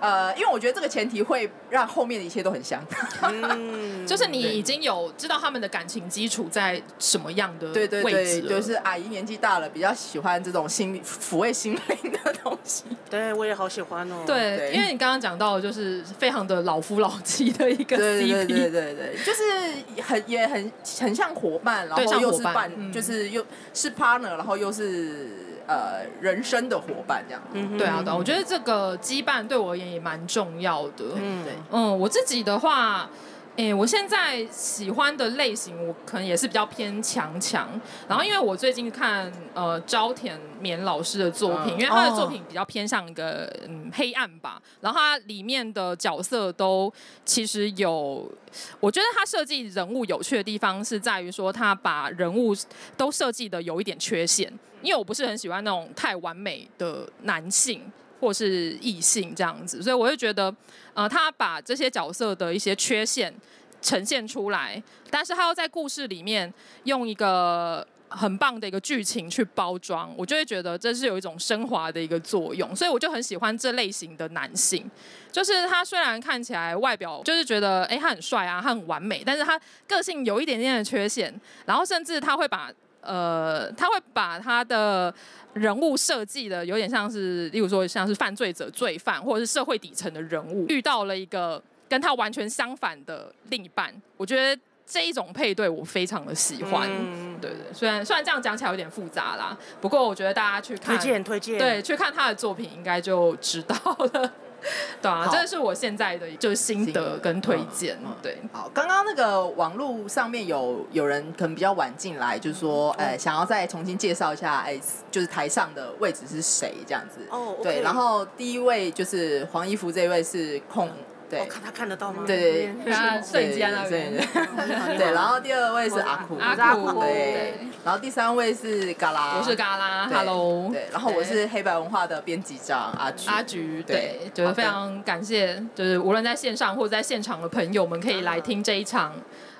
呃，因为我觉得这个前提会让后面的一切都很香。嗯，就是你已经有知道他们的感情基础在什么样的位置。对对对，就是阿姨年纪大了，比较喜欢这种心理抚慰心灵的东西。对，我也好喜欢哦。对，对因为你刚刚讲到就是非常的老夫老妻的一个 CP。对对对对对，就是很也很很像伙伴，然后又是伴，嗯、就是又是 partner，然后又是。呃，人生的伙伴这样，嗯，对啊，对，我觉得这个羁绊对我而言也蛮重要的。嗯，对，嗯，我自己的话。哎，我现在喜欢的类型，我可能也是比较偏强强。然后，因为我最近看呃朝田勉老师的作品，因为他的作品比较偏向一个嗯黑暗吧。然后，他里面的角色都其实有，我觉得他设计人物有趣的地方是在于说，他把人物都设计的有一点缺陷。因为我不是很喜欢那种太完美的男性。或是异性这样子，所以我就觉得，呃，他把这些角色的一些缺陷呈现出来，但是他要在故事里面用一个很棒的一个剧情去包装，我就会觉得这是有一种升华的一个作用，所以我就很喜欢这类型的男性，就是他虽然看起来外表就是觉得，哎，他很帅啊，他很完美，但是他个性有一点点的缺陷，然后甚至他会把。呃，他会把他的人物设计的有点像是，例如说像是犯罪者、罪犯，或者是社会底层的人物，遇到了一个跟他完全相反的另一半，我觉得这一种配对我非常的喜欢。嗯对对，虽然虽然这样讲起来有点复杂啦，不过我觉得大家去看推荐推荐，对，去看他的作品应该就知道了。对啊，这是我现在的就是心得跟推荐。对，好，刚刚那个网络上面有有人可能比较晚进来，就是说，哎、嗯，想要再重新介绍一下，哎，就是台上的位置是谁这样子。对，然后第一位就是黄衣服这一位是控。对，看他看得到吗？对对对，瞬间了，对 对。然后第二位是阿酷，阿酷，对。然后第三位是嘎啦，我是嘎啦，Hello。对，然后我是黑白文化的编辑长阿菊，阿菊，对，就是非常感谢，就是无论在线上或者在现场的朋友们，可以来听这一场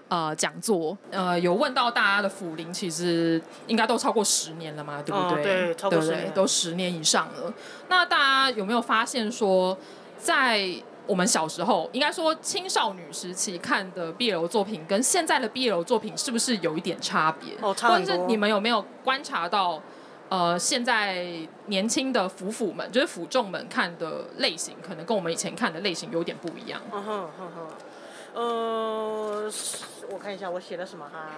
呃讲座。呃，有问到大家的辅龄，其实应该都超过十年了嘛，对不对？对，超过十年，都十年以上了。那大家有没有发现说，在我们小时候，应该说青少女时期看的 BL 作品，跟现在的 BL 作品是不是有一点差别？或者是你们有没有观察到，呃，现在年轻的腐腐们，就是腐众们看的类型，可能跟我们以前看的类型有点不一样。嗯哼哼哼，呃，我看一下我写的什么哈。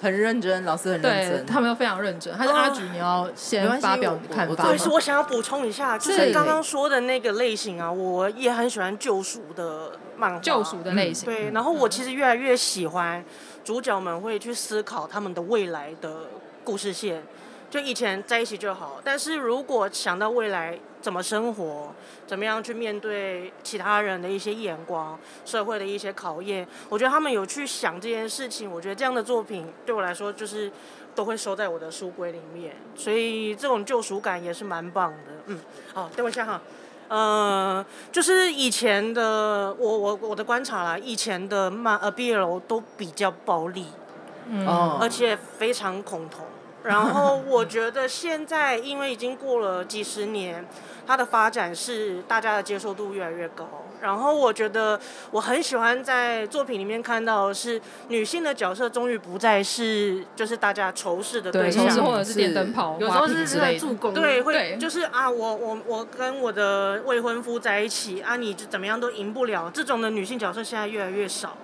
很认真，老师很认真，他们都非常认真。他是阿菊，你要先发表你的看法。对，是我想要补充一下，就是刚刚说的那个类型啊，我也很喜欢救赎的漫画，救赎的类型。对，然后我其实越来越喜欢主角们会去思考他们的未来的故事线。就以前在一起就好，但是如果想到未来怎么生活，怎么样去面对其他人的一些眼光、社会的一些考验，我觉得他们有去想这件事情。我觉得这样的作品对我来说，就是都会收在我的书柜里面，所以这种救赎感也是蛮棒的。嗯，好，等我一下哈。呃，就是以前的我我我的观察啦，以前的漫呃 BL 都比较暴力，嗯，而且非常恐同。然后 我觉得现在，因为已经过了几十年，它的发展是大家的接受度越来越高。然后我觉得我很喜欢在作品里面看到的是女性的角色终于不再是就是大家仇视的对象，对，或者是电灯泡，有时候是在助攻，对，会就是啊，我我我跟我的未婚夫在一起啊，你就怎么样都赢不了。这种的女性角色现在越来越少。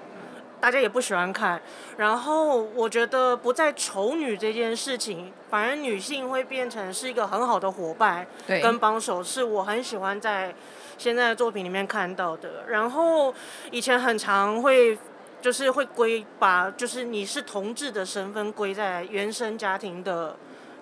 大家也不喜欢看，然后我觉得不再丑女这件事情，反而女性会变成是一个很好的伙伴跟帮手，是我很喜欢在现在的作品里面看到的。然后以前很常会就是会归把就是你是同志的身份归在原生家庭的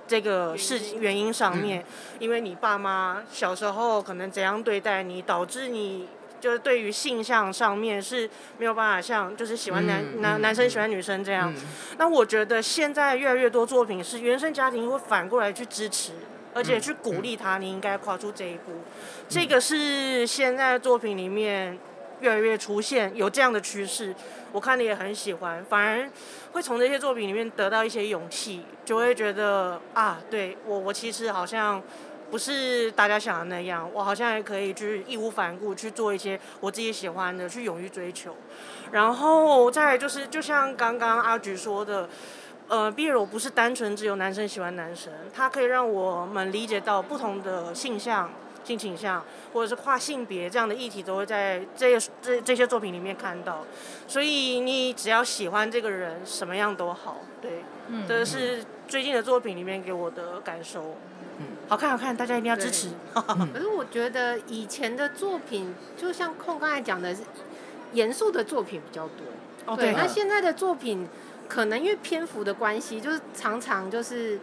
这个事原因上面，因为你爸妈小时候可能怎样对待你，导致你。就是对于性向上面是没有办法像就是喜欢男、嗯、男男生喜欢女生这样，嗯、那我觉得现在越来越多作品是原生家庭会反过来去支持，而且去鼓励他，你应该跨出这一步，嗯、这个是现在作品里面越来越出现有这样的趋势，我看你也很喜欢，反而会从这些作品里面得到一些勇气，就会觉得啊，对我我其实好像。不是大家想的那样，我好像也可以去义无反顾去做一些我自己喜欢的，去勇于追求。然后再来就是，就像刚刚阿菊说的，呃，BL 不是单纯只有男生喜欢男生，它可以让我们理解到不同的性向、性倾向，或者是跨性别这样的议题，都会在这些这这些作品里面看到。所以你只要喜欢这个人，什么样都好。对，嗯，这是最近的作品里面给我的感受。好看好看，大家一定要支持。可是我觉得以前的作品，就像空刚才讲的，是严肃的作品比较多。哦，对。那现在的作品，可能因为篇幅的关系，就是常常就是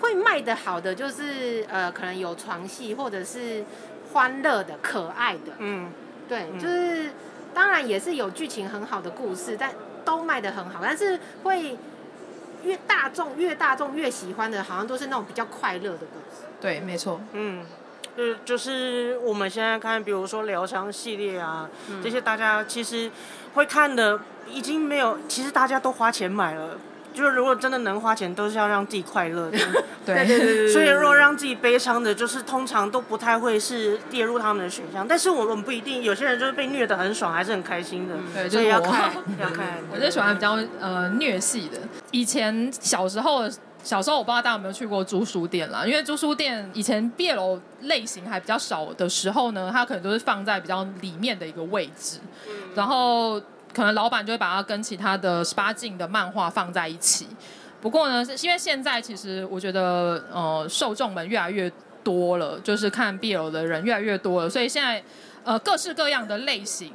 会卖得好的，就是呃，可能有床戏或者是欢乐的、可爱的。嗯，对，就是当然也是有剧情很好的故事，但都卖得很好，但是会。越大众越大众越喜欢的，好像都是那种比较快乐的歌。对，没错。嗯，就就是我们现在看，比如说疗伤系列啊，嗯、这些大家其实会看的，已经没有，其实大家都花钱买了。就是如果真的能花钱，都是要让自己快乐的。对，对对对。所以如果让自己悲伤的，就是通常都不太会是列入他们的选项。但是我们不一定，有些人就是被虐的很爽，还是很开心的。对，所以要看，要看。我就喜欢比较呃虐戏的。以前小时候，小时候我不知道大家有没有去过租书店啦，因为租书店以前 B 楼类型还比较少的时候呢，它可能都是放在比较里面的一个位置，然后。可能老板就会把它跟其他的十八禁的漫画放在一起。不过呢，是因为现在其实我觉得，呃，受众们越来越多了，就是看 BL 的人越来越多了，所以现在呃各式各样的类型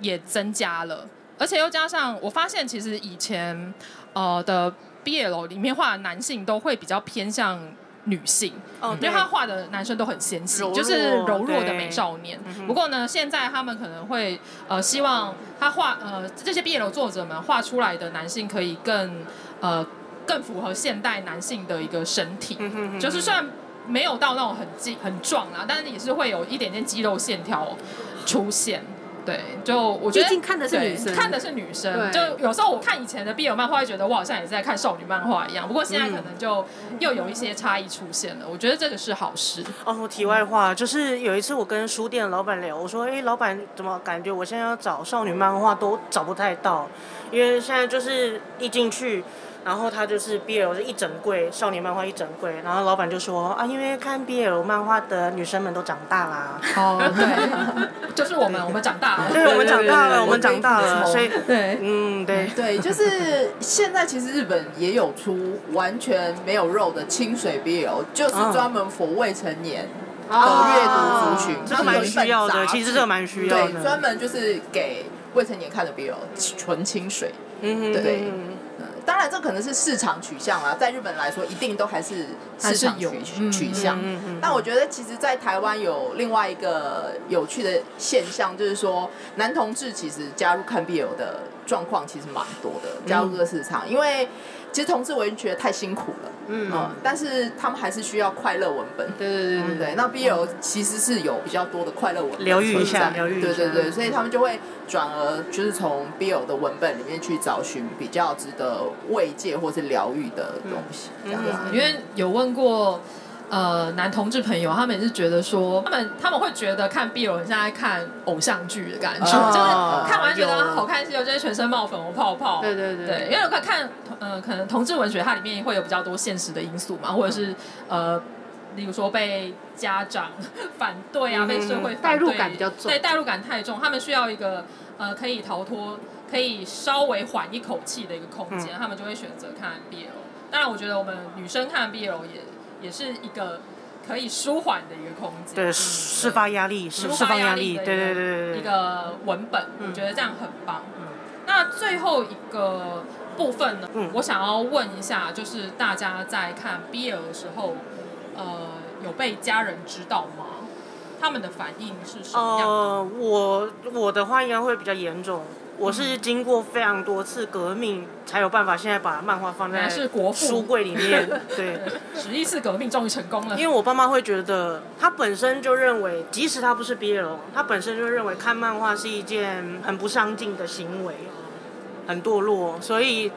也增加了，而且又加上我发现，其实以前呃的 BL 里面画的男性都会比较偏向女性，哦，因为他画的男生都很纤细，就是柔弱的美少年。不过呢，现在他们可能会呃希望他画呃这些 BL 作者们画出来的男性可以更呃。更符合现代男性的一个身体，就是虽然没有到那种很劲很壮啊，但是也是会有一点点肌肉线条出现。对，就我觉得毕竟看的是女生，看的是女生。就有时候我看以前的 BL 漫画，会觉得我好像也是在看少女漫画一样。不过现在可能就又有一些差异出现了。我觉得这个是好事。哦，题外话就是有一次我跟书店老板聊，我说：“哎，老板怎么感觉我现在要找少女漫画都找不太到？因为现在就是一进去。”然后他就是 BL 是一整柜少年漫画一整柜，然后老板就说啊，因为看 BL 漫画的女生们都长大啦。哦，对，就是我们，我们长大了。对，我们长大了，我们长大了，所以对，嗯，对，对，就是现在其实日本也有出完全没有肉的清水 BL，就是专门 for 未成年的阅读族群，这个蛮需要的，其实这个蛮需要的，对，专门就是给未成年看的 BL，纯清水，嗯哼，对。当然，这可能是市场取向啦。在日本来说，一定都还是市场取取向。但我觉得，其实，在台湾有另外一个有趣的现象，就是说，男同志其实加入看 BL 的状况其实蛮多的，加入这个市场，因为。其实同志文学太辛苦了，嗯，嗯，但是他们还是需要快乐文本，对对对对对。那 BL 其实是有比较多的快乐文本疗愈一下，疗愈一下，对对对，所以他们就会转而就是从 BL 的文本里面去找寻比较值得慰藉或是疗愈的东西，这样子。因为有问过。呃，男同志朋友，他们也是觉得说，他们他们会觉得看 BL 很像在看偶像剧的感觉，哦、就是看完觉得好看，是有就是全身冒粉红泡泡。对对对，对，因为我看，呃，可能同志文学它里面会有比较多现实的因素嘛，或者是呃，例如说被家长反对啊，嗯、被社会代入感比较重，对，代入感太重，他们需要一个呃可以逃脱、可以稍微缓一口气的一个空间，嗯、他们就会选择看 BL。当然，我觉得我们女生看 BL 也。也是一个可以舒缓的一个空间，对，释放压力，释放压力，对对对，一个文本，我觉得这样很棒。那最后一个部分呢，我想要问一下，就是大家在看 BL 的时候，呃，有被家人知道吗？他们的反应是什么样的？呃，我我的话应该会比较严重。我是经过非常多次革命，才有办法现在把漫画放在书柜里面。对，十一次革命终于成功了。因为我爸妈会觉得，他本身就认为，即使他不是 BL，他本身就认为看漫画是一件很不上进的行为，很堕落。所以，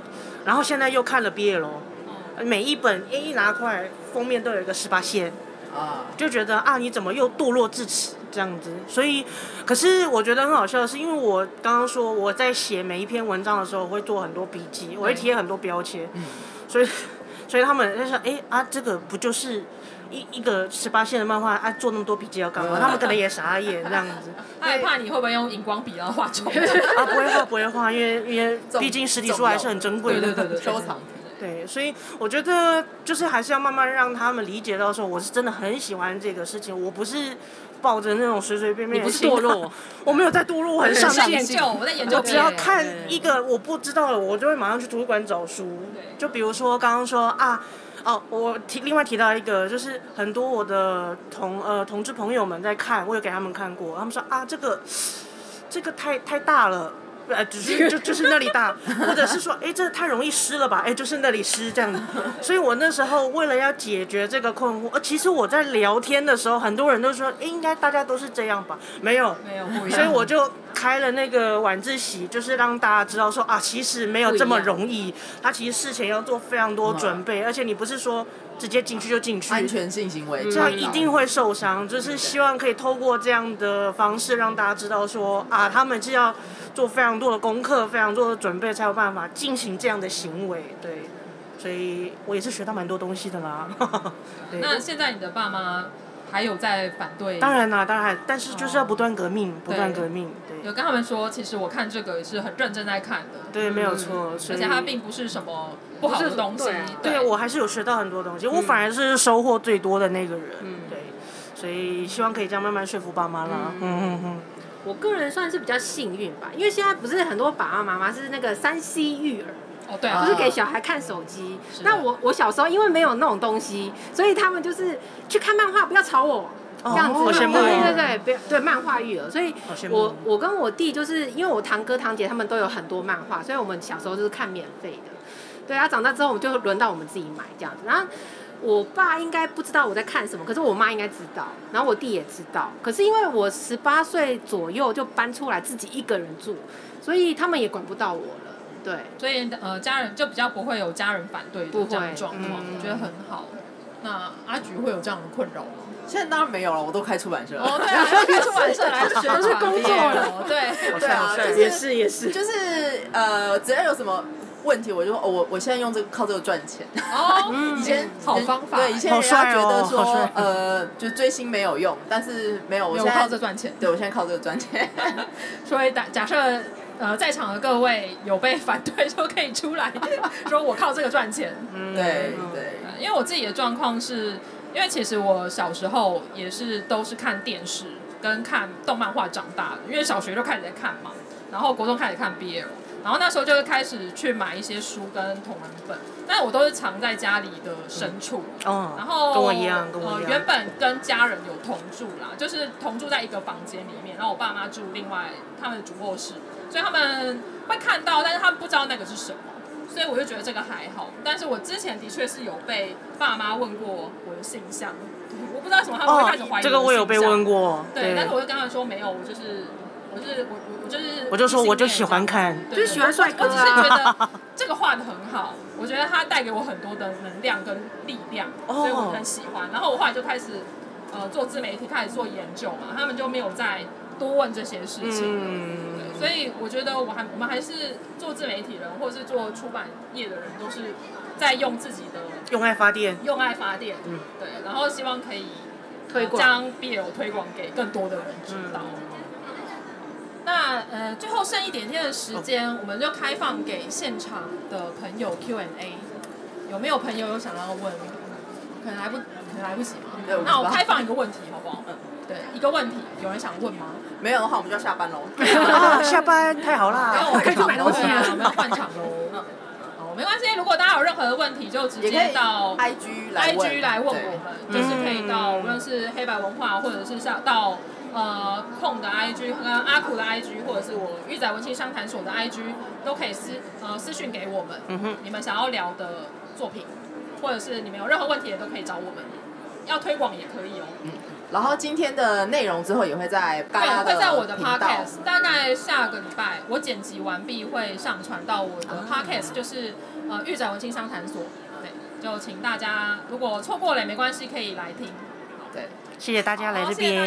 然后现在又看了 BL，每一本一拿过来，封面都有一个十八线，就觉得啊，你怎么又堕落至此？这样子，所以，可是我觉得很好笑的是，因为我刚刚说我在写每一篇文章的时候，我会做很多笔记，我会贴很多标签，嗯、所以，所以他们就说，哎、欸、啊，这个不就是一一个十八线的漫画啊？做那么多笔记要干嘛？他们可能也傻眼这样子，害怕你会不会用荧光笔然后画重啊？不会画，不会画，因为因为毕竟实体书还是很珍贵的，对对对，收藏。对，所以我觉得就是还是要慢慢让他们理解到说，我是真的很喜欢这个事情，我不是。抱着那种随随便便的心，堕落，我没有在堕落，我很上进。我在研究，我只要看一个我不知道的，我就会马上去图书馆找书。就比如说刚刚说啊，哦，我提另外提到一个，就是很多我的同呃同志朋友们在看，我有给他们看过，他们说啊，这个这个太太大了。呃，只是就就是那里大，或者是说，哎，这太容易湿了吧？哎，就是那里湿这样子。所以我那时候为了要解决这个困惑，呃，其实我在聊天的时候，很多人都说，哎，应该大家都是这样吧？没有，没有不一样。所以我就开了那个晚自习，就是让大家知道说啊，其实没有这么容易。他其实事前要做非常多准备，而且你不是说直接进去就进去，安全性行为这样一定会受伤。就是希望可以透过这样的方式让大家知道说啊，他们是要。做非常多的功课，非常多的准备，才有办法进行这样的行为。对，所以我也是学到蛮多东西的啦。那现在你的爸妈还有在反对？当然啦，当然，但是就是要不断革命，不断革命。对，有跟他们说，其实我看这个也是很认真在看的。对，没有错。而且它并不是什么不好的东西。对，我还是有学到很多东西，我反而是收获最多的那个人。嗯，对。所以希望可以这样慢慢说服爸妈啦。嗯嗯嗯。我个人算是比较幸运吧，因为现在不是很多爸爸妈妈是那个三 C 育儿。哦，对啊，就是给小孩看手机。那我我小时候因为没有那种东西，所以他们就是去看漫画，不要吵我，这样子。对对对，对漫画育儿。所以我我跟我弟就是因为我堂哥堂姐他们都有很多漫画，所以我们小时候就是看免费的。对啊，长大之后我们就轮到我们自己买这样子。然后我爸应该不知道我在看什么，可是我妈应该知道，然后我弟也知道。可是因为我十八岁左右就搬出来自己一个人住，所以他们也管不到我了。对，所以呃，家人就比较不会有家人反对的这样的状况，我觉得很好。那阿菊会有这样的困扰吗？现在当然没有了，我都开出版社。哦，对啊，开出版社来 学是工作了。对，对啊，也是也是，就是呃，只要有什么问题，我就哦，我我现在用这个靠这个赚钱。哦，以前好方法，对，以前人家觉得说呃，就追星没有用，但是没有，我现在靠这赚钱。对，我现在靠这个赚钱。所以假假设。呃，在场的各位有被反对说可以出来，说我靠这个赚钱。嗯，对对。因为我自己的状况是，因为其实我小时候也是都是看电视跟看动漫画长大的，因为小学就开始在看嘛，然后国中开始看 BL，然后那时候就会开始去买一些书跟同人本，但我都是藏在家里的深处。嗯。然后跟我一样，跟我一样。原本跟家人有同住啦，就是同住在一个房间里面，然后我爸妈住另外他们的主卧室。所以他们会看到，但是他们不知道那个是什么，所以我就觉得这个还好。但是我之前的确是有被爸妈问过性向，我不知道为什么他们会开始怀疑我的性向。哦，这个我有被问过。对，对但是我就跟他们说没有，我就是我就是我我我就是。我就说我就喜欢看，对就是喜欢帅哥。我只是觉得 这个画的很好，我觉得他带给我很多的能量跟力量，所以我很喜欢。然后我后来就开始呃做自媒体，开始做研究嘛，他们就没有再多问这些事情。嗯。所以我觉得我还我们还是做自媒体人，或者是做出版业的人，都是在用自己的用爱发电，用爱发电，嗯，对，然后希望可以推广将 BL 推广给更多的人知道。嗯、那呃，最后剩一点点的时间，哦、我们就开放给现场的朋友 Q&A。有没有朋友有想要问？可能来不，可能来不及吗？对那我开放一个问题，好不好？嗯。对，一个问题，有人想问吗？没有的话，我们就要下班喽。下班太好啦，然后我可以去买东西了，我们要换场喽。哦，没关系，如果大家有任何的问题，就直接到 IG 来 IG 来问我们，就是可以到无论是黑白文化，或者是像到呃控的 IG 和阿苦的 IG，或者是我玉仔文青商谈所的 IG，都可以私呃私讯给我们。嗯哼，你们想要聊的作品，或者是你们有任何问题，也都可以找我们。要推广也可以哦。嗯。然后今天的内容之后也会在嘎拉的对，会在我的 podcast，大概下个礼拜我剪辑完毕会上传到我的 podcast，就是呃玉展文青商谈所，对，就请大家如果错过了也没关系，可以来听。对，谢谢大家来这边，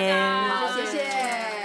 谢谢，谢谢。